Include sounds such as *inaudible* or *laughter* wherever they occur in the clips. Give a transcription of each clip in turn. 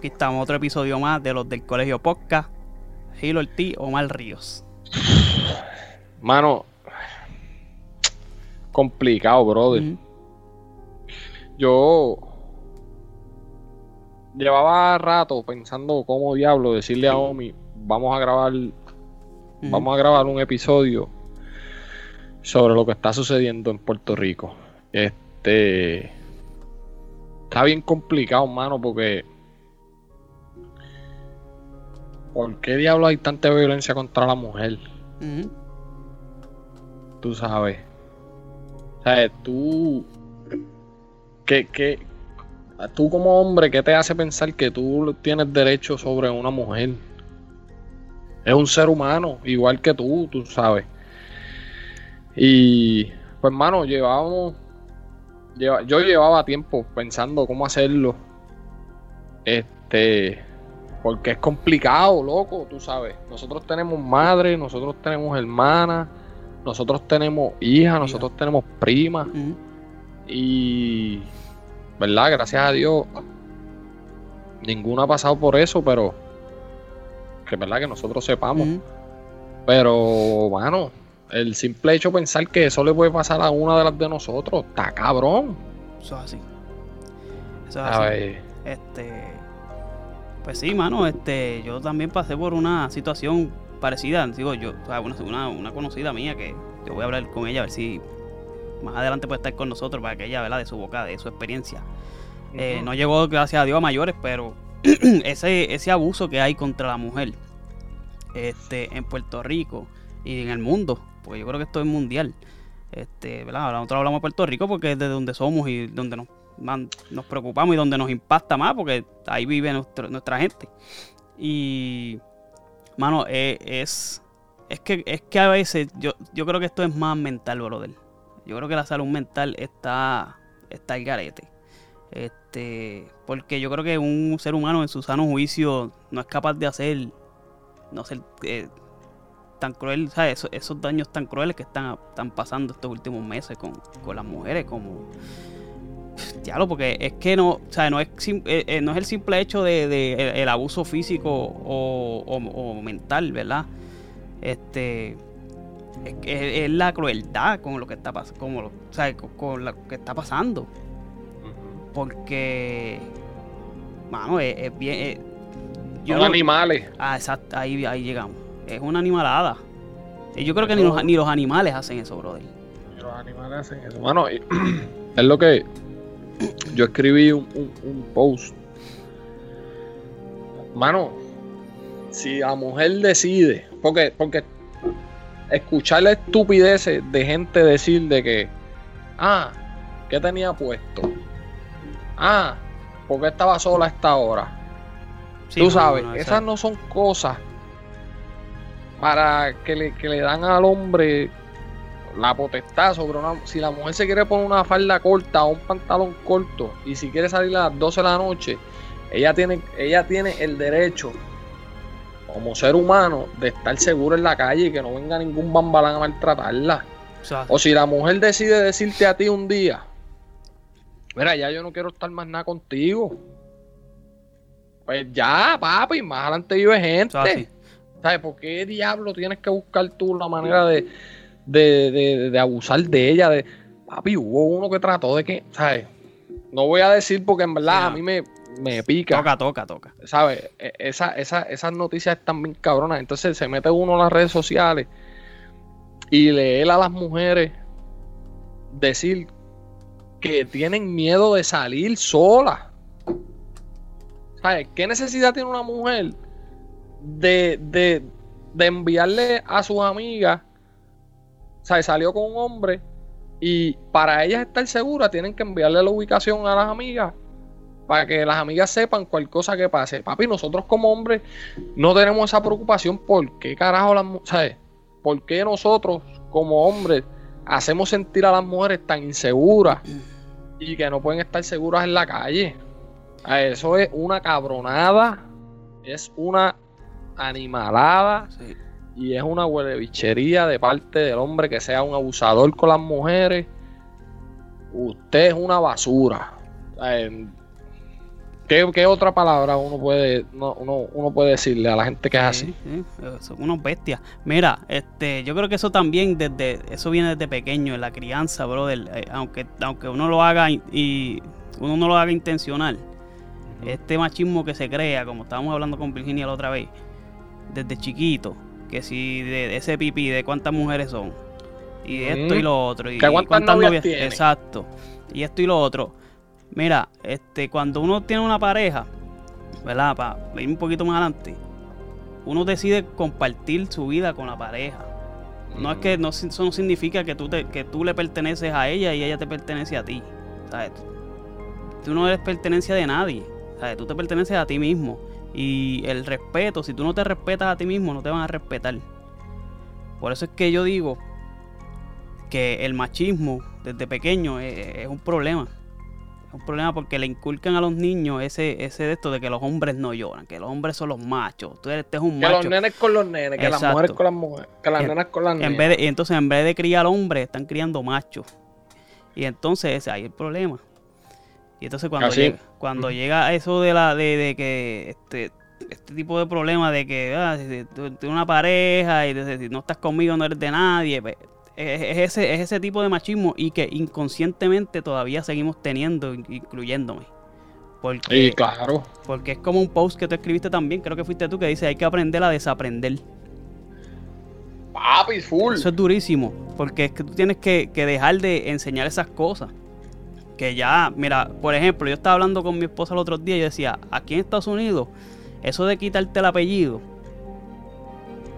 Aquí estamos, otro episodio más de los del Colegio Podcast. Gilo Ortiz, Omar Ríos. Mano, complicado, brother. Yo llevaba rato pensando cómo diablo decirle a Omi, vamos a grabar, vamos a grabar un episodio sobre lo que está sucediendo en Puerto Rico. Este está bien complicado, mano, porque ¿por qué diablo hay tanta violencia contra la mujer? Ujú. tú sabes. O sea, tú. Que, que, tú como hombre, ¿qué te hace pensar que tú tienes derecho sobre una mujer? Es un ser humano, igual que tú, tú sabes. Y, pues, mano, llevábamos. lleva- yo llevaba tiempo pensando cómo hacerlo. Este. Porque es complicado, loco, tú sabes. Nosotros tenemos madre, nosotros tenemos hermanas, nosotros tenemos hijas, nosotros tenemos primas. Ujú. Y. ¿Verdad? Gracias a Dios. Ninguno ha pasado por eso, pero. Que es verdad que nosotros sepamos. Pero, mano, el simple hecho de pensar que eso le puede pasar a una de las de nosotros, está cabrón. Eso es así. Eso es A así. ver, Este. Pues sí, mano, este. Yo también pasé por una situación parecida. Digo, yo, o sea, una, conocida mía que yo voy a hablar con ella a ver si más adelante puede estar con nosotros para que ella, ¿verdad? De su boca, de su experiencia. Eh, no llegó, gracias a Dios, a mayores, pero *clears throat* ese, ese abuso que hay contra la mujer este, en Puerto Rico y en el mundo, porque yo creo que esto es mundial. Este, ¿verdad? Ahora Nosotros hablamos de Puerto Rico porque es de donde somos y donde nos, nos preocupamos y donde nos impacta más, porque ahí vive nuestro- nuestra gente. Y, mano, eh, es, es, que, es que a veces yo, yo creo que esto es más mental, brother. Yo creo que la salud mental está, está al garete. Este, porque yo creo que un ser humano en su sano juicio no es capaz de hacer, no eh, tan cruel, ¿sabes? Esos, esos daños tan crueles que están, están pasando estos últimos meses con, con las mujeres, como Diablo, porque es que no, o sea, no es, eh, eh, no es el simple hecho de, de el, el abuso físico o, o- o mental, ¿verdad? Este es, la crueldad con lo que está pasando, como o sea, con, con lo que está pasando. Porque mano, es, es bien eh, yo Son no- animales. Ah, exacto, ahí, ahí llegamos. Es una animalada. Yo creo que ni los, ni los animales hacen eso, brother. Los animales hacen eso. Mano, *clears throat* es lo que yo escribí un, un- un post. Mano, si la mujer decide, porque, porque escuchar la estupidez de gente decir de que, ah, ¿qué tenía puesto? Ah, ¿por qué estaba sola a esta hora? Sí, Tú no, sabes, no, no, esas esa- no son cosas para que le, que le dan al hombre la potestad sobre una. Si la mujer se quiere poner una falda corta o un pantalón corto y si quiere salir a las 12 de la noche, ella tiene, ella tiene el derecho, como ser humano, de estar segura en la calle y que no venga ningún bambalán a maltratarla. o si la mujer decide decirte a ti un día, mira, ya yo no quiero estar más nada contigo. Pues ya, papi, más adelante vive gente. ¿Sabes? ¿Por qué diablo tienes que buscar tú la manera de, de, de- de abusar de ella? De, papi, hubo uno que trató de que, ¿sabes? No voy a decir porque en verdad Sí, a mí me, me pica. Toca, toca, toca. ¿sabes? E- Esa, esa- esas noticias están bien cabronas. Entonces se mete uno a las redes sociales y lee a las mujeres decir que tienen miedo de salir solas. ¿Sabes? ¿Qué necesidad tiene una mujer de, de, de enviarle a sus amigas? ¿Sabes? Salió con un hombre y para ellas estar seguras tienen que enviarle la ubicación a las amigas para que las amigas sepan cualquier cosa que pase. Papi, nosotros como hombres no tenemos esa preocupación. ¿Por qué carajo las mu- ¿sabes? ¿Por qué nosotros como hombres hacemos sentir a las mujeres tan inseguras y que no pueden estar seguras en la calle? Eso es una cabronada, es una animalada Sí. Y es una huelebichería de parte del hombre que sea un abusador con las mujeres. Usted es una basura. Eh, ¿Qué, otra palabra uno puede, uno, puede decirle a la gente que es así? son unos bestias. Mira, este, yo creo que eso también desde, eso viene desde pequeño, en la crianza, brother. Eh, aunque, aunque uno lo haga y uno no lo haga intencional. Este machismo que se crea, como estábamos hablando con Virginia la otra vez, desde chiquito, que si de ese pipí, de cuántas mujeres son, y esto y lo otro, y, cuántas, novias, exacto, y esto y lo otro Mira, este, cuando uno tiene una pareja, ¿verdad? Para ir un poquito más adelante, uno decide compartir su vida con la pareja. No es que no, eso no significa que tú, te, que tú le perteneces a ella y ella te pertenece a ti. ¿sabes? Tú no eres pertenencia de nadie. ¿sabes? Tú te perteneces a ti mismo. Y el respeto, si tú no te respetas a ti mismo, no te van a respetar. Por eso es que yo digo que el machismo desde pequeño es un problema. Es un problema porque le inculcan a los niños ese, ese de esto de que los hombres no lloran, que los hombres son los machos. Tú eres, este un macho. Que los nenes con los nenes, que las mujeres con las mujeres, que las nenas con las nenas. En vez de, entonces, en vez de criar hombres, están criando machos. Y entonces ese ahí el problema. Y entonces cuando llega, cuando llega eso de la de, de que este este tipo de problema de que ah, tienes una pareja y si no estás conmigo no eres de nadie, pues, es, ese, es ese tipo de machismo y que inconscientemente todavía seguimos teniendo, incluyéndome. Porque, claro. Porque es como un post que tú escribiste también, creo que fuiste tú, que dice hay que aprender a desaprender. Papi, full. Eso es durísimo, porque es que tú tienes que, que dejar de enseñar esas cosas. Que ya, mira, por ejemplo, yo estaba hablando con mi esposa el otro día y yo decía, aquí en Estados Unidos, eso de quitarte el apellido,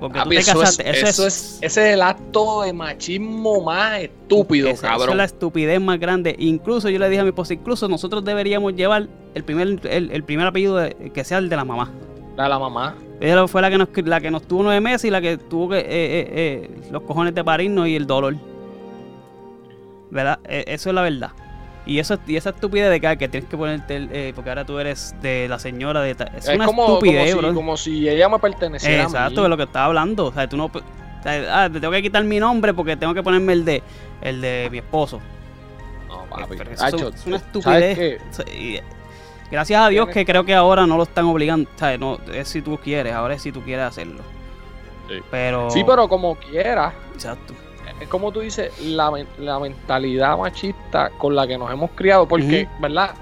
porque tú te eso, casaste. Es, eso, es, ese es el acto de machismo más estúpido, cabrón. Eso es la estupidez más grande. Incluso yo le dije a mi esposa, incluso nosotros deberíamos llevar el primer, el, primer apellido que sea el de la mamá. La de la mamá. Ella fue la que nos, la que nos tuvo nueve meses y la que tuvo que, eh, eh, eh, los cojones de parirnos y el dolor. ¿Verdad? E, eso es la verdad. Y, eso, y esa estupidez de que, que tienes que ponerte, eh, porque ahora tú eres de la señora de... Es, una como, estupidez, como si, como si ella me perteneciera Exacto, de lo que estaba hablando. O sea, tú no... ah, te tengo que quitar mi nombre porque tengo que ponerme el de el de mi esposo. No, papi. es una estupidez. gracias a Dios que creo que ahora no lo están obligando. ¿sabes? No, es si tú quieres, ahora es si tú quieres hacerlo. Sí. Pero... Sí, pero como quieras. Exacto es como tú dices, la, mentalidad machista con la que nos hemos criado, porque, ¿verdad?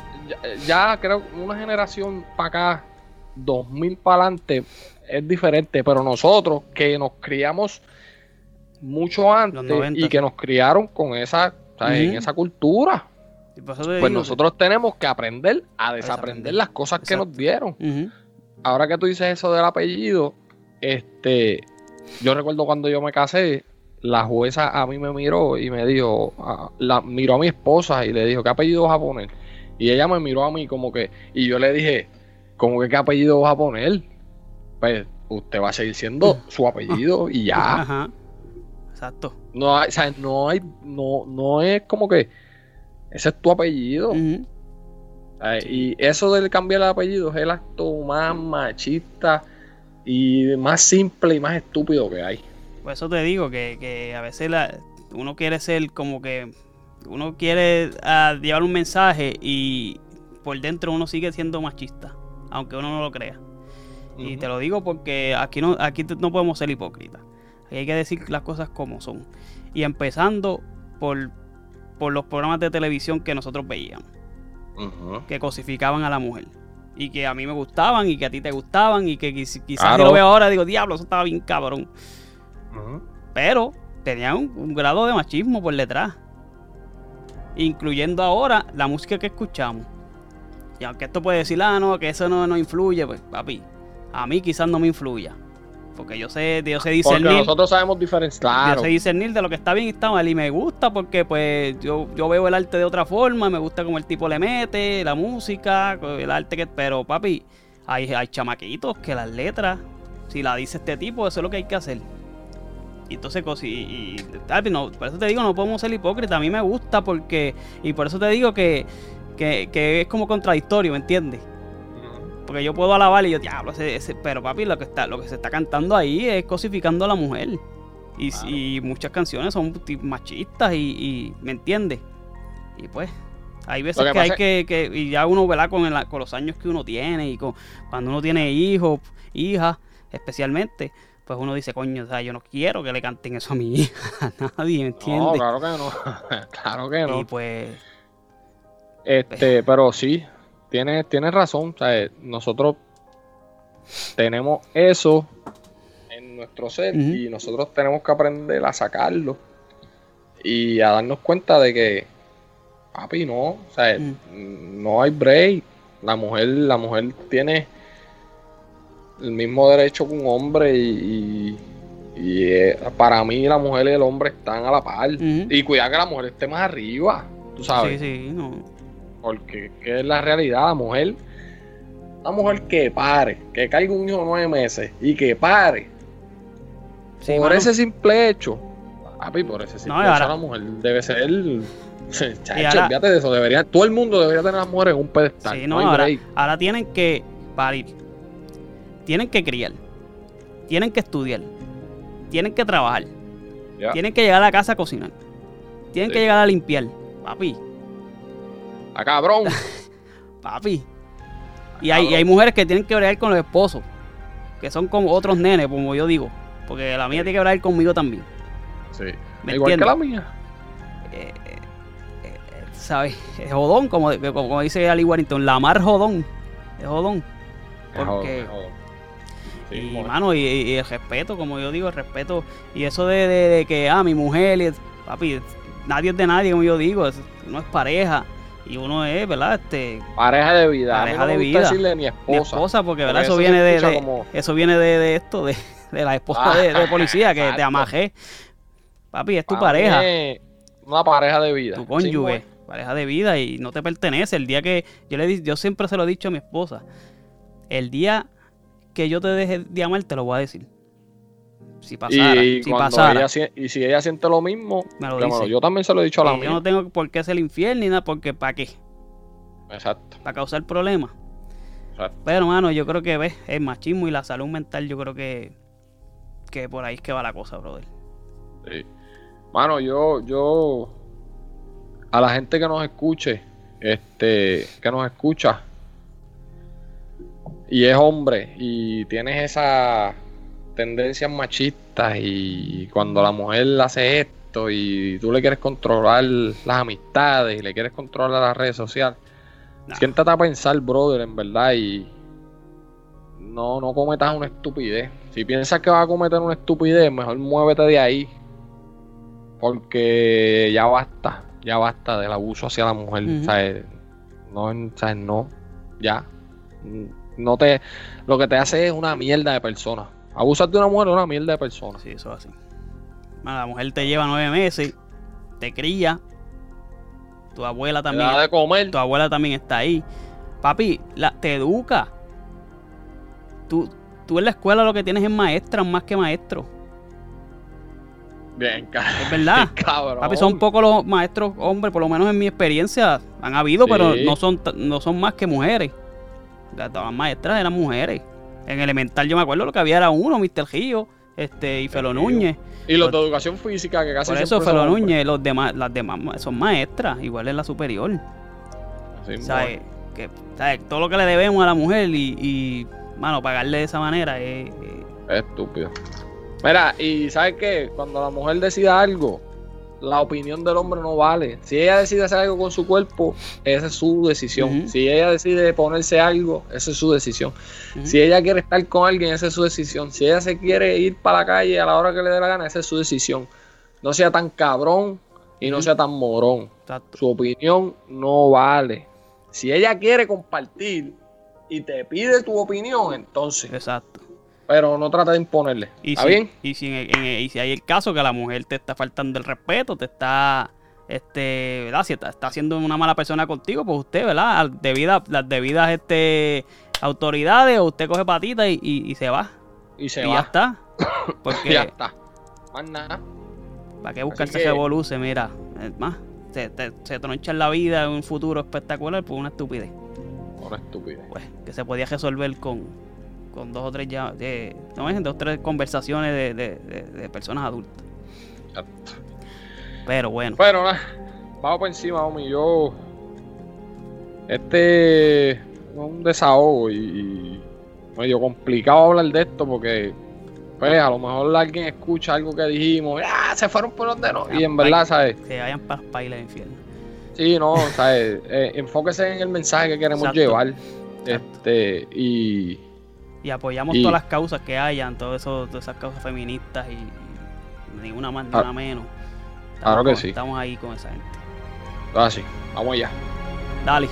Ya, creo que una generación para acá, 2000 para adelante, es diferente, pero nosotros que nos criamos mucho antes y que nos criaron con esa, en esa cultura, pues nosotros tenemos que aprender a desaprender las cosas que nos dieron. Ahora que tú dices eso del apellido, este, yo recuerdo cuando yo me casé, la jueza a mí me miró y me dijo, la, miró a mi esposa y le dijo, ¿qué apellido vas a poner? Y ella me miró a mí como que, y yo le dije, ¿cómo que qué apellido vas a poner? Pues usted va a seguir siendo su apellido y ya. *laughs* Ajá. Exacto. No hay, o sea, no hay, no, no es como que ese es tu apellido. Y eso del cambiar el apellido es el acto más machista y más simple y más estúpido que hay. Por eso te digo que, a veces uno quiere ser como que. Uno quiere ah, llevar un mensaje y por dentro uno sigue siendo machista, aunque uno no lo crea. Y te lo digo porque aquí no, aquí no podemos ser hipócritas. Aquí hay que decir las cosas como son. Y empezando por, por los programas de televisión que nosotros veíamos, que cosificaban a la mujer. Y que a mí me gustaban y que a ti te gustaban y que quizás yo lo veo ahora digo, diablo, eso estaba bien cabrón. Pero tenía un, grado de machismo por detrás. Incluyendo ahora la música que escuchamos. Y aunque esto puede decir, ah, no, que eso no, no influye, pues, papi, a mí quizás no me influya. Porque yo sé, yo sé discernir. Porque nosotros sabemos diferenciar. Yo sé discernir de lo que está bien y está mal. Y me gusta porque, pues, yo, yo veo el arte de otra forma. Me gusta como el tipo le mete, la música, el arte que. Pero, papi, hay, hay chamaquitos que las letras, si la dice este tipo, eso es lo que hay que hacer. Y entonces, y, y, no, por eso te digo, no podemos ser hipócritas. A mí me gusta porque, y por eso te digo que, que, es como contradictorio, ¿me entiendes? Porque yo puedo alabar y yo, diablo, ese, pero papi, lo que, está, lo que se está cantando ahí es cosificando a la mujer. Y, muchas canciones son machistas y, ¿me entiendes? Y pues, Hay veces que que, hay que, que, y ya uno, ¿verdad? Con, el- con los años que uno tiene y con, cuando uno tiene hijos, hijas, especialmente, pues uno dice, coño, o sea, yo no quiero que le canten eso a mi *laughs* hija, a *laughs* nadie, ¿me No, entiendes? claro que no. *laughs* claro que no. Y pues, Este, pero sí, tienes, tienes razón. o sea, nosotros tenemos eso en nuestro ser y nosotros tenemos que aprender a sacarlo y a darnos cuenta de que, papi, no, o sea, no hay break. La mujer, la mujer tiene el mismo derecho que un hombre y, y- y, eh, para mí la mujer y el hombre están a la par. Ujú. Y cuidado que la mujer esté más arriba, tú sabes. sí, sí, no. Porque ¿qué es la realidad, la mujer, una mujer que pare, que caiga un hijo nueve meses y que pare, Sí, por mano. ese simple hecho, papi, por ese simple y hecho, ahora- la mujer debe ser, *laughs* chacho, ahora- de eso, debería, todo el mundo debería tener a las mujeres en un pedestal, Sí, no, no, ahora, ahora tienen que parir, tienen que criar, tienen que estudiar, tienen que trabajar, tienen que llegar a la casa a cocinar, tienen Sí. que llegar a limpiar, papi, a cabrón, *laughs* papi. Y hay, y hay mujeres que tienen que bregar con los esposos, que son como otros nenes, como yo digo, porque la mía Sí. tiene que bregar conmigo también, sí, ¿me igual que la mía, Eh, eh, eh, ¿Sabes? Es jodón, como, como dice Ali Warrington, la mar jodón, es jodón. Es jodón, Porque- es jodón. Sí, y, mano, y, y el respeto, como yo digo, el respeto. Y eso de, de- de que, ah, mi mujer, y- papi, nadie es de nadie, como yo digo, es- uno es pareja. Y uno es, ¿verdad? Este, pareja de vida, a mí pareja no me de gusta vida. decirle mi esposa, esposa, porque, ¿verdad? porque Eso eso viene de, escucha de- como- eso viene de, de esto, de, de la esposa Ah, de, de policía, que te amajé. Papi, es tu Para pareja. es una pareja de vida, tu Sí, cónyuge, pareja de vida y no te pertenece. El día que yo le yo siempre se lo he dicho a mi esposa, el día que yo te deje de amar te lo voy a decir. Si pasara, y, si pasara. ella y si ella siente lo mismo, Me lo dice. yo también se lo he dicho a la Y mía. yo no tengo por qué hacer el infiel ni nada, porque ¿para qué? Exacto, Para causar problemas. exacto. Pero, mano, yo creo que ves, el machismo y la salud mental, yo creo que, que por ahí es que va la cosa, brother. sí. Mano, yo, yo, a la gente que nos escuche, este, que nos escucha, y es hombre, y tienes esa tendencias machistas, y cuando la mujer hace esto, y tú le quieres controlar las amistades, y le quieres controlar las redes sociales, Nah. Siéntate a pensar, brother, en verdad, y no, no cometas una estupidez. Si piensas que vas a cometer una estupidez, mejor muévete de ahí. Porque ya basta, ya basta del abuso hacia la mujer. No, ¿sabes? no, ya. No te, lo que te hace es una mierda de persona. Abusar de una mujer es una mierda de persona. Sí, eso es así. La mujer te lleva nueve meses, te cría, tu abuela Te también da de comer. tu abuela también está ahí. Papi, la, te educa. Tú, tú en la escuela lo que tienes es maestras más que maestros. Bien, ca- Es verdad. *laughs* cabrón. Papi, son pocos los maestros hombres, por lo menos en mi experiencia. Han habido, pero no son, no son más que mujeres. Las maestras eran mujeres. En elemental yo me acuerdo lo que había era uno, Mr. Gio, este, y Felo. Núñez. Y los de educación física, que casi Por eso Felo. Núñez, los demás, las demás son maestras, igual en la superior. Así ¿Sabes? Que, ¿sabes? Todo lo que le debemos a la mujer y, y mano, pagarle de esa manera es. es- Es estúpido. Mira, y ¿sabes qué? Cuando la mujer decida algo, la opinión del hombre no vale. Si ella decide hacer algo con su cuerpo, esa es su decisión. Si ella decide ponerse algo, esa es su decisión. Si ella quiere estar con alguien, esa es su decisión. Si ella se quiere ir para la calle a la hora que le dé la gana, esa es su decisión. No sea tan cabrón y no sea tan morón. Exacto. Su opinión no vale. Si ella quiere compartir y te pide tu opinión, entonces. Exacto. Pero no trata de imponerle. Y ¿Está si, bien? Y si, en- en- y si hay el caso que la mujer te está faltando el respeto, te está, este, ¿verdad? Si está, está haciendo una mala persona contigo, pues usted, ¿verdad? Debida- las debidas este, autoridades, o usted coge patita y, y- y se va. Y se y va. ya está. *coughs* ya Porque, está. Más nada. ¿para qué buscarse que- revoluce? Mira, es más, se, te- se troncha en la vida en un futuro espectacular por una estupidez. Una estupidez. Pues, que se podía resolver con, con dos o tres ya, eh, no es dos o tres conversaciones de, de- de- de personas adultas. Exacto. Pero bueno. Bueno. Vamos por encima, homie. Yo. este es un desahogo y, y medio complicado hablar de esto porque pues a lo mejor alguien escucha algo que dijimos, ¡ah! Se fueron por donde no. Y en verdad, ¿sabes? Que vayan para el infierno. Sí, no, ¿sabes? Eh, enfóquese en el mensaje que queremos llevar. Este, y. Y apoyamos todas las causas que hayan, todo eso, todas esas causas feministas y, ni una más ni ah, una menos. claro que sí. Estamos ahí con esa gente. Ah, sí. Vamos allá. Dale.